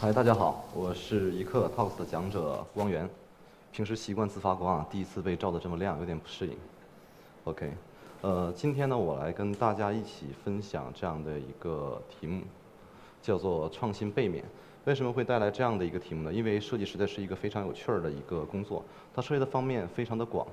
嗨，大家好，我是一刻 Talks 的讲者光源。平时习惯自发光啊，第一次被照得这么亮，有点不适应。OK，呃，今天呢，我来跟大家一起分享这样的一个题目，叫做创新背面。为什么会带来这样的一个题目呢？因为设计实在是一个非常有趣儿的一个工作，它涉及的方面非常的广。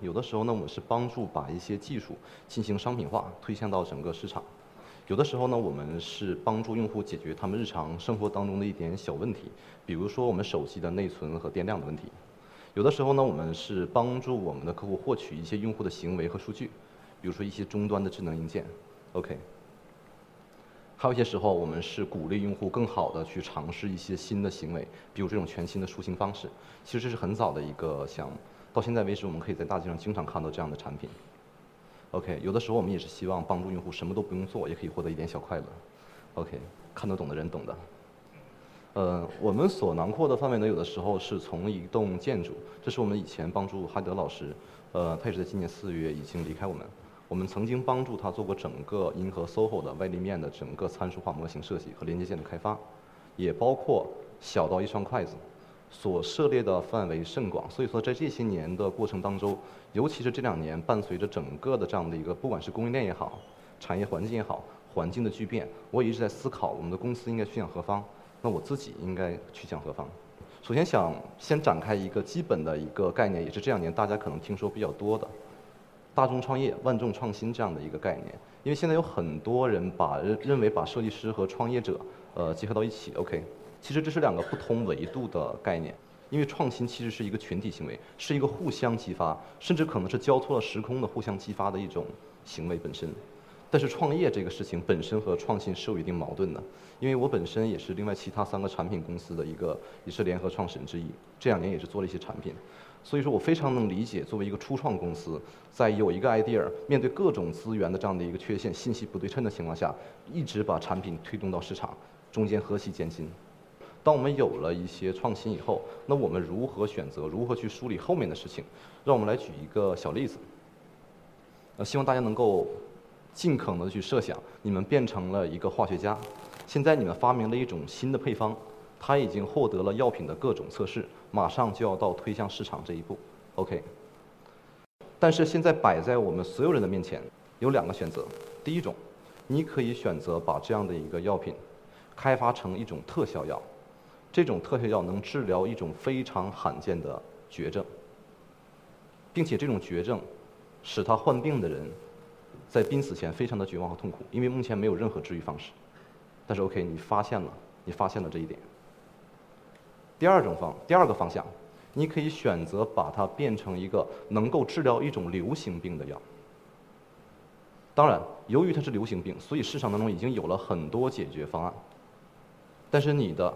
有的时候呢，我们是帮助把一些技术进行商品化，推向到整个市场；有的时候呢，我们是帮助用户解决他们日常生活当中的一点小问题，比如说我们手机的内存和电量的问题。有的时候呢，我们是帮助我们的客户获取一些用户的行为和数据，比如说一些终端的智能硬件，OK。还有一些时候，我们是鼓励用户更好的去尝试一些新的行为，比如这种全新的出行方式。其实这是很早的一个项目，到现在为止，我们可以在大街上经常看到这样的产品。OK，有的时候我们也是希望帮助用户什么都不用做，也可以获得一点小快乐。OK，看得懂的人懂的。呃，我们所囊括的范围呢，有的时候是从一栋建筑，这是我们以前帮助哈德老师，呃，他也是在今年四月已经离开我们。我们曾经帮助他做过整个银河 SOHO 的外立面的整个参数化模型设计和连接件的开发，也包括小到一双筷子，所涉猎的范围甚广。所以说，在这些年的过程当中，尤其是这两年，伴随着整个的这样的一个，不管是供应链也好，产业环境也好，环境的巨变，我也一直在思考，我们的公司应该去向何方。那我自己应该去向何方？首先想先展开一个基本的一个概念，也是这两年大家可能听说比较多的“大众创业、万众创新”这样的一个概念。因为现在有很多人把认认为把设计师和创业者呃结合到一起，OK，其实这是两个不同维度的概念。因为创新其实是一个群体行为，是一个互相激发，甚至可能是交错了时空的互相激发的一种行为本身。但是创业这个事情本身和创新是有一定矛盾的，因为我本身也是另外其他三个产品公司的一个也是联合创始人之一，这两年也是做了一些产品，所以说我非常能理解作为一个初创公司，在有一个 idea 面对各种资源的这样的一个缺陷、信息不对称的情况下，一直把产品推动到市场，中间何其艰辛。当我们有了一些创新以后，那我们如何选择，如何去梳理后面的事情？让我们来举一个小例子，呃，希望大家能够。尽可能的去设想，你们变成了一个化学家，现在你们发明了一种新的配方，它已经获得了药品的各种测试，马上就要到推向市场这一步，OK。但是现在摆在我们所有人的面前有两个选择，第一种，你可以选择把这样的一个药品开发成一种特效药，这种特效药能治疗一种非常罕见的绝症，并且这种绝症使他患病的人。在濒死前非常的绝望和痛苦，因为目前没有任何治愈方式。但是 OK，你发现了，你发现了这一点。第二种方，第二个方向，你可以选择把它变成一个能够治疗一种流行病的药。当然，由于它是流行病，所以市场当中已经有了很多解决方案。但是你的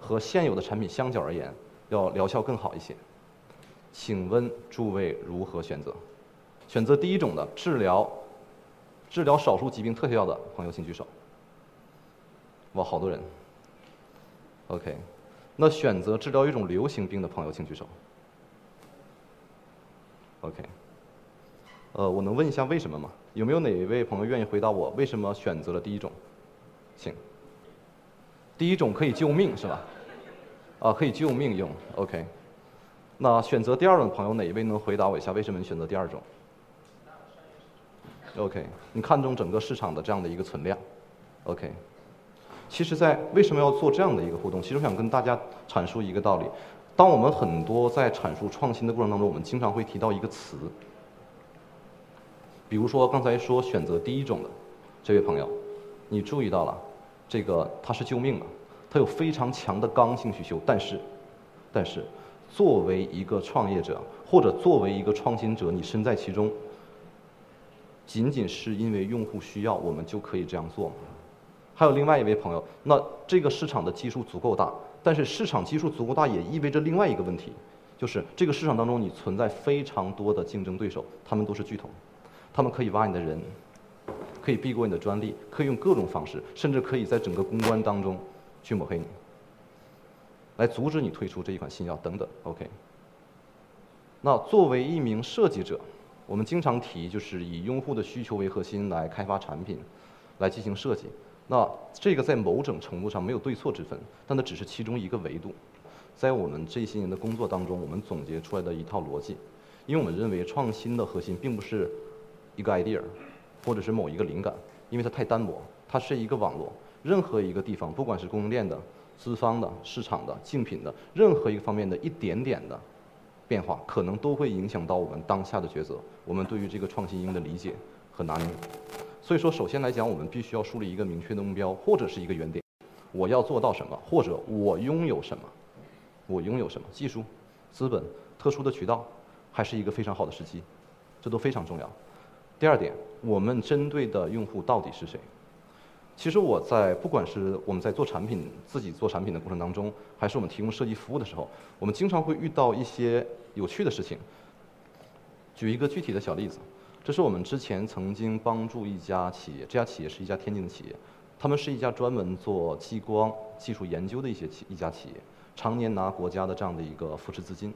和现有的产品相较而言，要疗效更好一些。请问诸位如何选择？选择第一种的治疗。治疗少数疾病特效药的朋友请举手。哇，好多人。OK，那选择治疗一种流行病的朋友请举手。OK，呃，我能问一下为什么吗？有没有哪一位朋友愿意回答我为什么选择了第一种？请。第一种可以救命是吧？啊，可以救命用。OK，那选择第二种的朋友哪一位能回答我一下为什么你选择第二种？OK，你看中整个市场的这样的一个存量，OK。其实，在为什么要做这样的一个互动？其实我想跟大家阐述一个道理：当我们很多在阐述创新的过程当中，我们经常会提到一个词，比如说刚才说选择第一种的这位朋友，你注意到了，这个他是救命了，他有非常强的刚性需求，但是，但是，作为一个创业者或者作为一个创新者，你身在其中。仅仅是因为用户需要，我们就可以这样做吗？还有另外一位朋友，那这个市场的基数足够大，但是市场基数足够大也意味着另外一个问题，就是这个市场当中你存在非常多的竞争对手，他们都是巨头，他们可以挖你的人，可以避过你的专利，可以用各种方式，甚至可以在整个公关当中去抹黑你，来阻止你推出这一款新药等等。OK，那作为一名设计者。我们经常提，就是以用户的需求为核心来开发产品，来进行设计。那这个在某种程度上没有对错之分，但它只是其中一个维度。在我们这些年的工作当中，我们总结出来的一套逻辑，因为我们认为创新的核心并不是一个 idea，或者是某一个灵感，因为它太单薄，它是一个网络。任何一个地方，不管是供应链的、资方的、市场的、竞品的，任何一个方面的一点点的变化，可能都会影响到我们当下的抉择，我们对于这个创新应用的理解和拿捏。所以说，首先来讲，我们必须要树立一个明确的目标，或者是一个原点，我要做到什么，或者我拥有什么。我拥有什么技术、资本、特殊的渠道，还是一个非常好的时机，这都非常重要。第二点，我们针对的用户到底是谁？其实我在不管是我们在做产品、自己做产品的过程当中，还是我们提供设计服务的时候，我们经常会遇到一些有趣的事情。举一个具体的小例子，这是我们之前曾经帮助一家企业，这家企业是一家天津的企业，他们是一家专门做激光技术研究的一些企一家企业。常年拿国家的这样的一个扶持资金，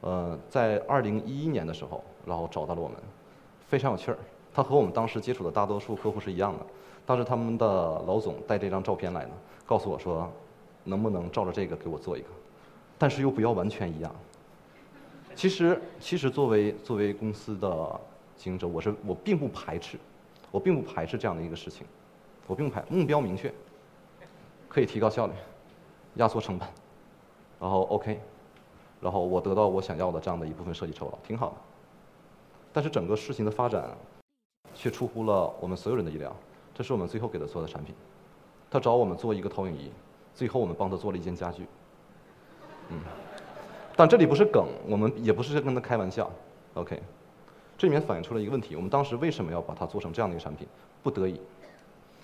呃，在二零一一年的时候，然后找到了我们，非常有趣儿。和我们当时接触的大多数客户是一样的。当时他们的老总带这张照片来呢，告诉我说，能不能照着这个给我做一个，但是又不要完全一样。其实，其实作为作为公司的经营者，我是我并不排斥，我并不排斥这样的一个事情，我并不排目标明确，可以提高效率，压缩成本。然后 OK，然后我得到我想要的这样的一部分设计酬劳，挺好的。但是整个事情的发展，却出乎了我们所有人的意料。这是我们最后给他做的产品。他找我们做一个投影仪，最后我们帮他做了一件家具。嗯，但这里不是梗，我们也不是在跟他开玩笑。OK，这里面反映出了一个问题：我们当时为什么要把它做成这样的一个产品？不得已，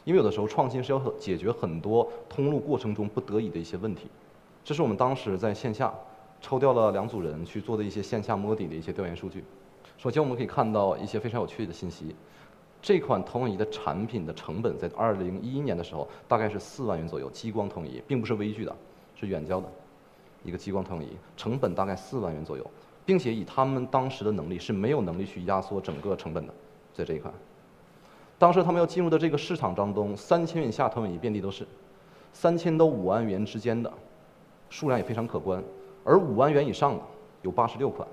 因为有的时候创新是要解决很多通路过程中不得已的一些问题。这是我们当时在线下抽调了两组人去做的一些线下摸底的一些调研数据。首先，我们可以看到一些非常有趣的信息。这款投影仪的产品的成本在二零一一年的时候大概是四万元左右，激光投影仪并不是微距的，是远焦的一个激光投影仪，成本大概四万元左右，并且以他们当时的能力是没有能力去压缩整个成本的，在这一块。当时他们要进入的这个市场当中，三千元以下投影仪遍地都是，三千到五万元之间的。数量也非常可观，而五万元以上的有八十六款。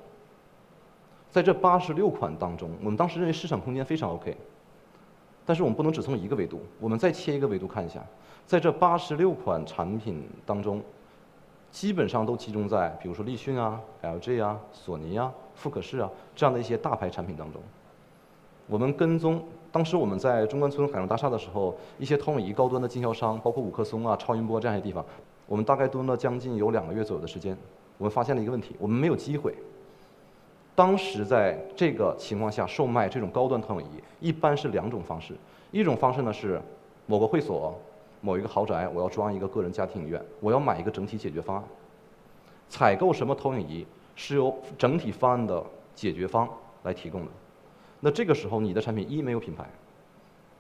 在这八十六款当中，我们当时认为市场空间非常 OK。但是我们不能只从一个维度，我们再切一个维度看一下，在这八十六款产品当中，基本上都集中在比如说立讯啊、LG 啊、索尼啊、富可视啊这样的一些大牌产品当中。我们跟踪当时我们在中关村海洋大厦的时候，一些投影仪高端的经销商，包括五棵松啊、超音波这样一些地方。我们大概蹲了将近有两个月左右的时间，我们发现了一个问题：我们没有机会。当时在这个情况下售卖这种高端投影仪，一般是两种方式。一种方式呢是某个会所、某一个豪宅，我要装一个个人家庭影院，我要买一个整体解决方案。采购什么投影仪是由整体方案的解决方来提供的。那这个时候，你的产品一没有品牌。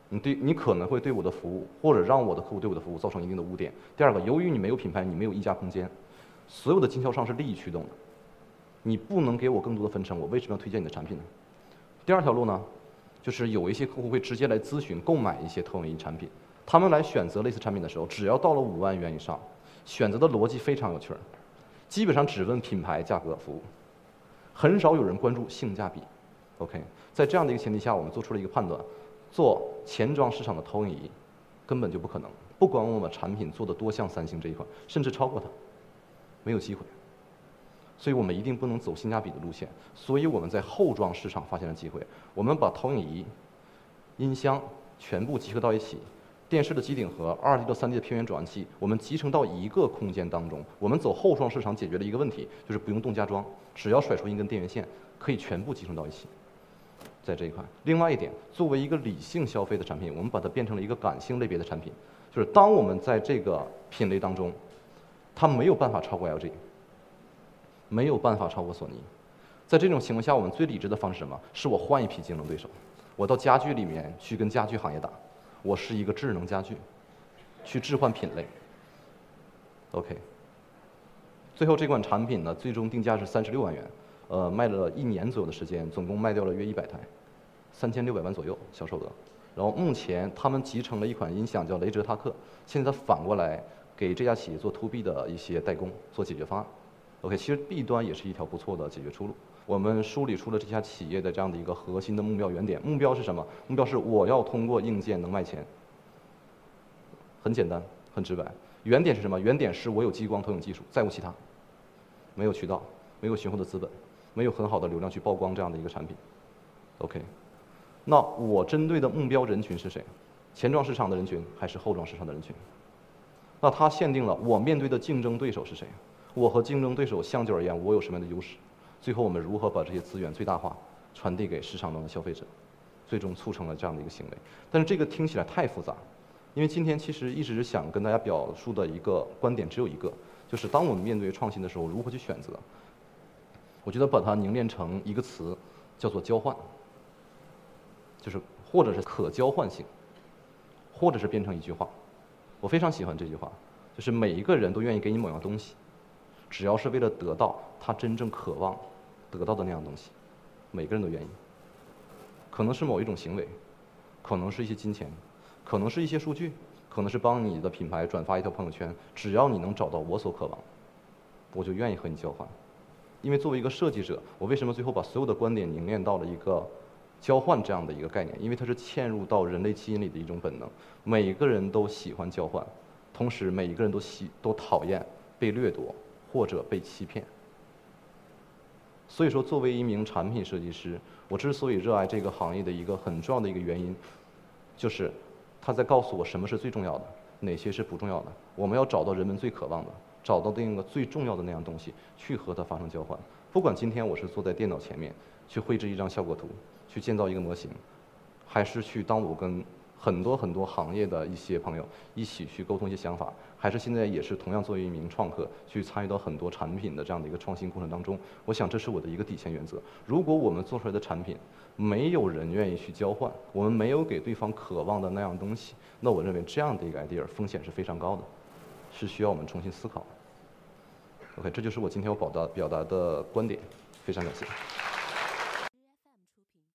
你对，你可能会对我的服务或者让我的客户对我的服务造成一定的污点。第二个，由于你没有品牌，你没有溢价空间，所有的经销商是利益驱动的，你不能给我更多的分成，我为什么要推荐你的产品呢？第二条路呢，就是有一些客户会直接来咨询购买一些投影仪产品，他们来选择类似产品的时候，只要到了五万元以上，选择的逻辑非常有趣儿，基本上只问品牌、价格、服务，很少有人关注性价比。OK，在这样的一个前提下，我们做出了一个判断。做前装市场的投影仪，根本就不可能。不管我们产品做的多像三星这一款，甚至超过它，没有机会。所以我们一定不能走性价比的路线。所以我们在后装市场发现了机会。我们把投影仪、音箱全部集合到一起，电视的机顶盒、二 D 到三 D 的片源转换器，我们集成到一个空间当中。我们走后装市场解决了一个问题，就是不用动家装，只要甩出一根电源线，可以全部集成到一起。在这一块，另外一点，作为一个理性消费的产品，我们把它变成了一个感性类别的产品，就是当我们在这个品类当中，它没有办法超过 LG，没有办法超过索尼，在这种情况下，我们最理智的方式是什么？是我换一批竞争对手，我到家具里面去跟家具行业打，我是一个智能家具，去置换品类。OK，最后这款产品呢，最终定价是三十六万元。呃，卖了一年左右的时间，总共卖掉了约一百台，三千六百万左右销售额。然后目前他们集成了一款音响叫雷哲塔克，现在反过来给这家企业做 to B 的一些代工做解决方案。OK，其实 B 端也是一条不错的解决出路。我们梳理出了这家企业的这样的一个核心的目标原点，目标是什么？目标是我要通过硬件能卖钱。很简单，很直白。原点是什么？原点是我有激光投影技术，再无其他。没有渠道，没有雄厚的资本，没有很好的流量去曝光这样的一个产品。OK，那我针对的目标人群是谁？前装市场的人群还是后装市场的人群？那它限定了我面对的竞争对手是谁？我和竞争对手相较而言，我有什么样的优势？最后我们如何把这些资源最大化传递给市场中的消费者，最终促成了这样的一个行为？但是这个听起来太复杂，因为今天其实一直想跟大家表述的一个观点只有一个，就是当我们面对创新的时候，如何去选择？我觉得把它凝练成一个词，叫做交换，就是或者是可交换性，或者是变成一句话。我非常喜欢这句话，就是每一个人都愿意给你某样东西。只要是为了得到他真正渴望得到的那样东西，每个人都愿意。可能是某一种行为，可能是一些金钱，可能是一些数据，可能是帮你的品牌转发一条朋友圈。只要你能找到我所渴望，我就愿意和你交换。因为作为一个设计者，我为什么最后把所有的观点凝练到了一个交换这样的一个概念？因为它是嵌入到人类基因里的一种本能。每个人都喜欢交换，同时每一个人都喜都讨厌被掠夺。或者被欺骗。所以说，作为一名产品设计师，我之所以热爱这个行业的一个很重要的一个原因，就是他在告诉我什么是最重要的，哪些是不重要的。我们要找到人们最渴望的，找到那个最重要的那样东西，去和它发生交换。不管今天我是坐在电脑前面去绘制一张效果图，去建造一个模型，还是去当我跟。很多很多行业的一些朋友一起去沟通一些想法，还是现在也是同样作为一名创客去参与到很多产品的这样的一个创新过程当中。我想这是我的一个底线原则。如果我们做出来的产品没有人愿意去交换，我们没有给对方渴望的那样东西，那我认为这样的一个 idea 风险是非常高的，是需要我们重新思考。OK，这就是我今天要表达表达的观点，非常感谢。